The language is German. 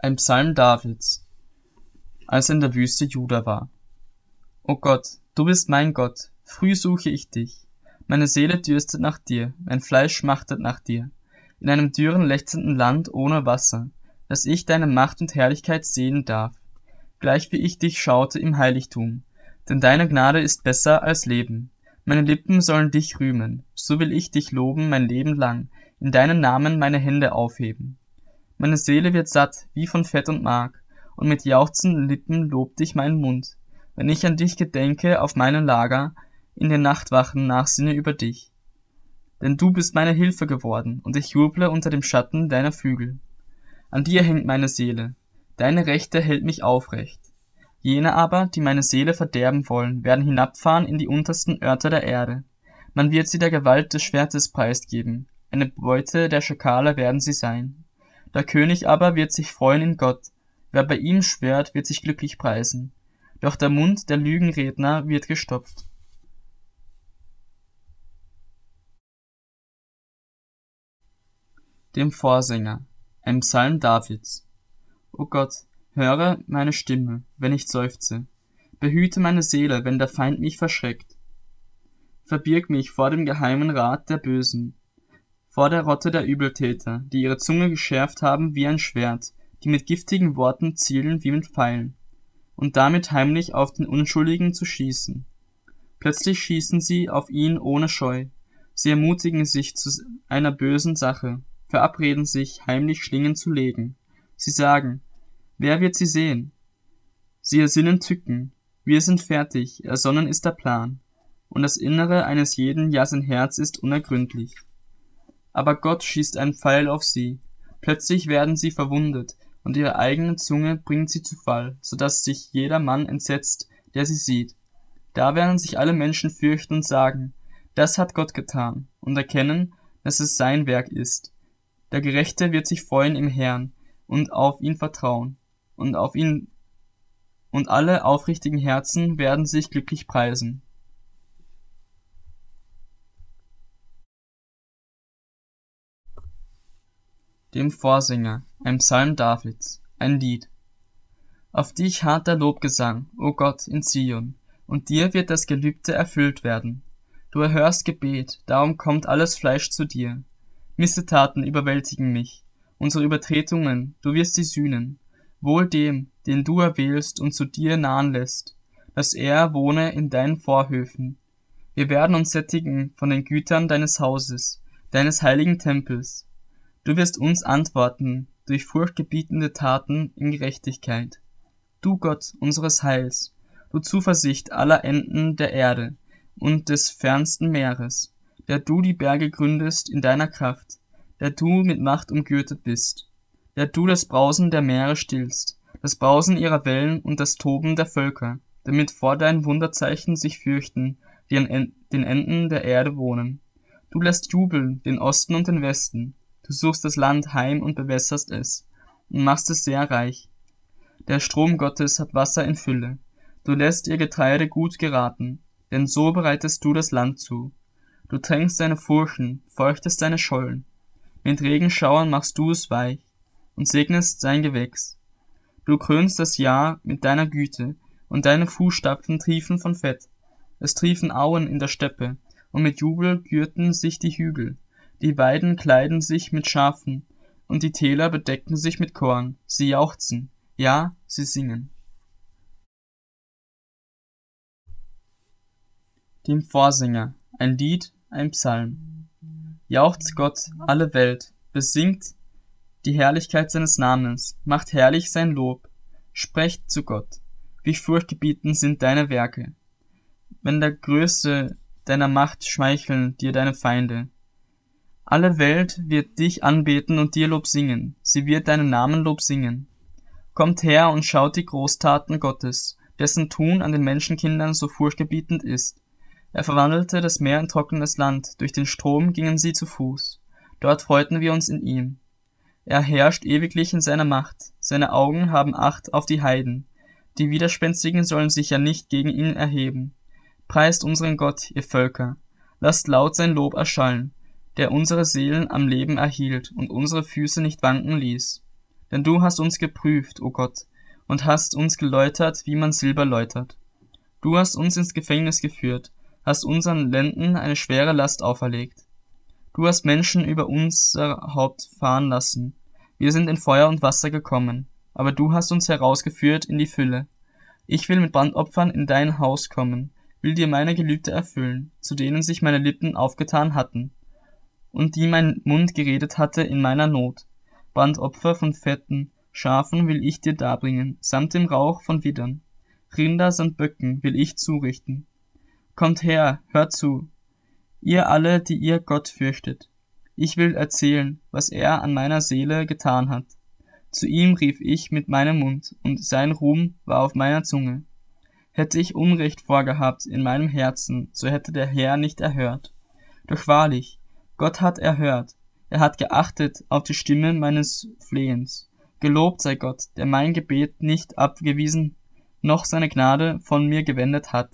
Ein Psalm Davids, als er in der Wüste Juda war. O Gott, du bist mein Gott, früh suche ich dich. Meine Seele dürstet nach dir, mein Fleisch schmachtet nach dir, in einem dürren, lechzenden Land ohne Wasser, dass ich deine Macht und Herrlichkeit sehen darf, gleich wie ich dich schaute im Heiligtum. Denn deine Gnade ist besser als Leben. Meine Lippen sollen dich rühmen, so will ich dich loben mein Leben lang, in deinen Namen meine Hände aufheben. Meine Seele wird satt wie von Fett und Mark, und mit jauchzenden Lippen lobt dich mein Mund, wenn ich an dich gedenke auf meinem Lager, in den Nachtwachen nachsinne über dich. Denn du bist meine Hilfe geworden, und ich juble unter dem Schatten deiner Flügel. An dir hängt meine Seele, deine Rechte hält mich aufrecht. Jene aber, die meine Seele verderben wollen, werden hinabfahren in die untersten Örter der Erde. Man wird sie der Gewalt des Schwertes preisgeben, eine Beute der Schakale werden sie sein. Der König aber wird sich freuen in Gott, wer bei ihm schwört, wird sich glücklich preisen. Doch der Mund der Lügenredner wird gestopft. Dem Vorsänger, ein Psalm Davids. O Gott, Höre meine Stimme, wenn ich seufze. Behüte meine Seele, wenn der Feind mich verschreckt. Verbirg mich vor dem geheimen Rat der Bösen, vor der Rotte der Übeltäter, die ihre Zunge geschärft haben wie ein Schwert, die mit giftigen Worten zielen wie mit Pfeilen, und damit heimlich auf den Unschuldigen zu schießen. Plötzlich schießen sie auf ihn ohne Scheu. Sie ermutigen sich zu einer bösen Sache, verabreden sich, heimlich Schlingen zu legen. Sie sagen, Wer wird sie sehen? Sie ersinnen Tücken. Wir sind fertig, ersonnen ist der Plan. Und das Innere eines jeden, ja sein Herz ist unergründlich. Aber Gott schießt einen Pfeil auf sie. Plötzlich werden sie verwundet, und ihre eigene Zunge bringt sie zu Fall, so dass sich jeder Mann entsetzt, der sie sieht. Da werden sich alle Menschen fürchten und sagen, das hat Gott getan, und erkennen, dass es sein Werk ist. Der Gerechte wird sich freuen im Herrn und auf ihn vertrauen und auf ihn und alle aufrichtigen Herzen werden sich glücklich preisen. Dem Vorsänger, ein Psalm Davids, ein Lied. Auf dich harrt der Lobgesang, o Gott, in Zion, und dir wird das Gelübde erfüllt werden. Du erhörst Gebet, darum kommt alles Fleisch zu dir. Missetaten überwältigen mich, unsere Übertretungen, du wirst sie sühnen. Wohl dem, den du erwählst und zu dir nahen lässt, dass er wohne in deinen Vorhöfen. Wir werden uns sättigen von den Gütern deines Hauses, deines heiligen Tempels. Du wirst uns antworten durch furchtgebietende Taten in Gerechtigkeit. Du Gott unseres Heils, du Zuversicht aller Enden der Erde und des fernsten Meeres, der du die Berge gründest in deiner Kraft, der du mit Macht umgürtet bist der du das Brausen der Meere stillst, das Brausen ihrer Wellen und das Toben der Völker, damit vor deinen Wunderzeichen sich fürchten, die an den Enden der Erde wohnen. Du lässt jubeln den Osten und den Westen, du suchst das Land heim und bewässerst es, und machst es sehr reich. Der Strom Gottes hat Wasser in Fülle, du lässt ihr Getreide gut geraten, denn so bereitest du das Land zu. Du tränkst deine Furchen, feuchtest deine Schollen, mit Regenschauern machst du es weich, und segnest sein Gewächs. Du krönst das Jahr mit deiner Güte, und deine Fußstapfen triefen von Fett. Es triefen Auen in der Steppe, und mit Jubel gürten sich die Hügel. Die Weiden kleiden sich mit Schafen, und die Täler bedecken sich mit Korn. Sie jauchzen, ja, sie singen. Dem Vorsänger, ein Lied, ein Psalm. Jauchzt Gott, alle Welt, besingt die Herrlichkeit seines Namens, macht herrlich sein Lob, sprecht zu Gott, wie furchtgebietend sind deine Werke. Wenn der Größe deiner Macht schmeicheln dir deine Feinde. Alle Welt wird dich anbeten und dir Lob singen, sie wird deinen Namen Lob singen. Kommt her und schaut die Großtaten Gottes, dessen Tun an den Menschenkindern so furchtgebietend ist. Er verwandelte das Meer in trockenes Land, durch den Strom gingen sie zu Fuß. Dort freuten wir uns in ihm. Er herrscht ewiglich in seiner Macht, seine Augen haben Acht auf die Heiden, die Widerspenstigen sollen sich ja nicht gegen ihn erheben. Preist unseren Gott, ihr Völker, lasst laut sein Lob erschallen, der unsere Seelen am Leben erhielt und unsere Füße nicht wanken ließ. Denn du hast uns geprüft, o oh Gott, und hast uns geläutert, wie man Silber läutert. Du hast uns ins Gefängnis geführt, hast unseren Lenden eine schwere Last auferlegt. Du hast Menschen über unser Haupt fahren lassen. Wir sind in Feuer und Wasser gekommen, aber du hast uns herausgeführt in die Fülle. Ich will mit Brandopfern in dein Haus kommen, will dir meine Gelübde erfüllen, zu denen sich meine Lippen aufgetan hatten, und die mein Mund geredet hatte in meiner Not. Brandopfer von Fetten, Schafen will ich dir darbringen, samt dem Rauch von Widdern. Rinder samt Böcken will ich zurichten. Kommt her, hört zu, ihr alle, die ihr Gott fürchtet. Ich will erzählen, was er an meiner Seele getan hat. Zu ihm rief ich mit meinem Mund, und sein Ruhm war auf meiner Zunge. Hätte ich Unrecht vorgehabt in meinem Herzen, so hätte der Herr nicht erhört. Doch wahrlich, Gott hat erhört, er hat geachtet auf die Stimme meines Flehens. Gelobt sei Gott, der mein Gebet nicht abgewiesen, noch seine Gnade von mir gewendet hat.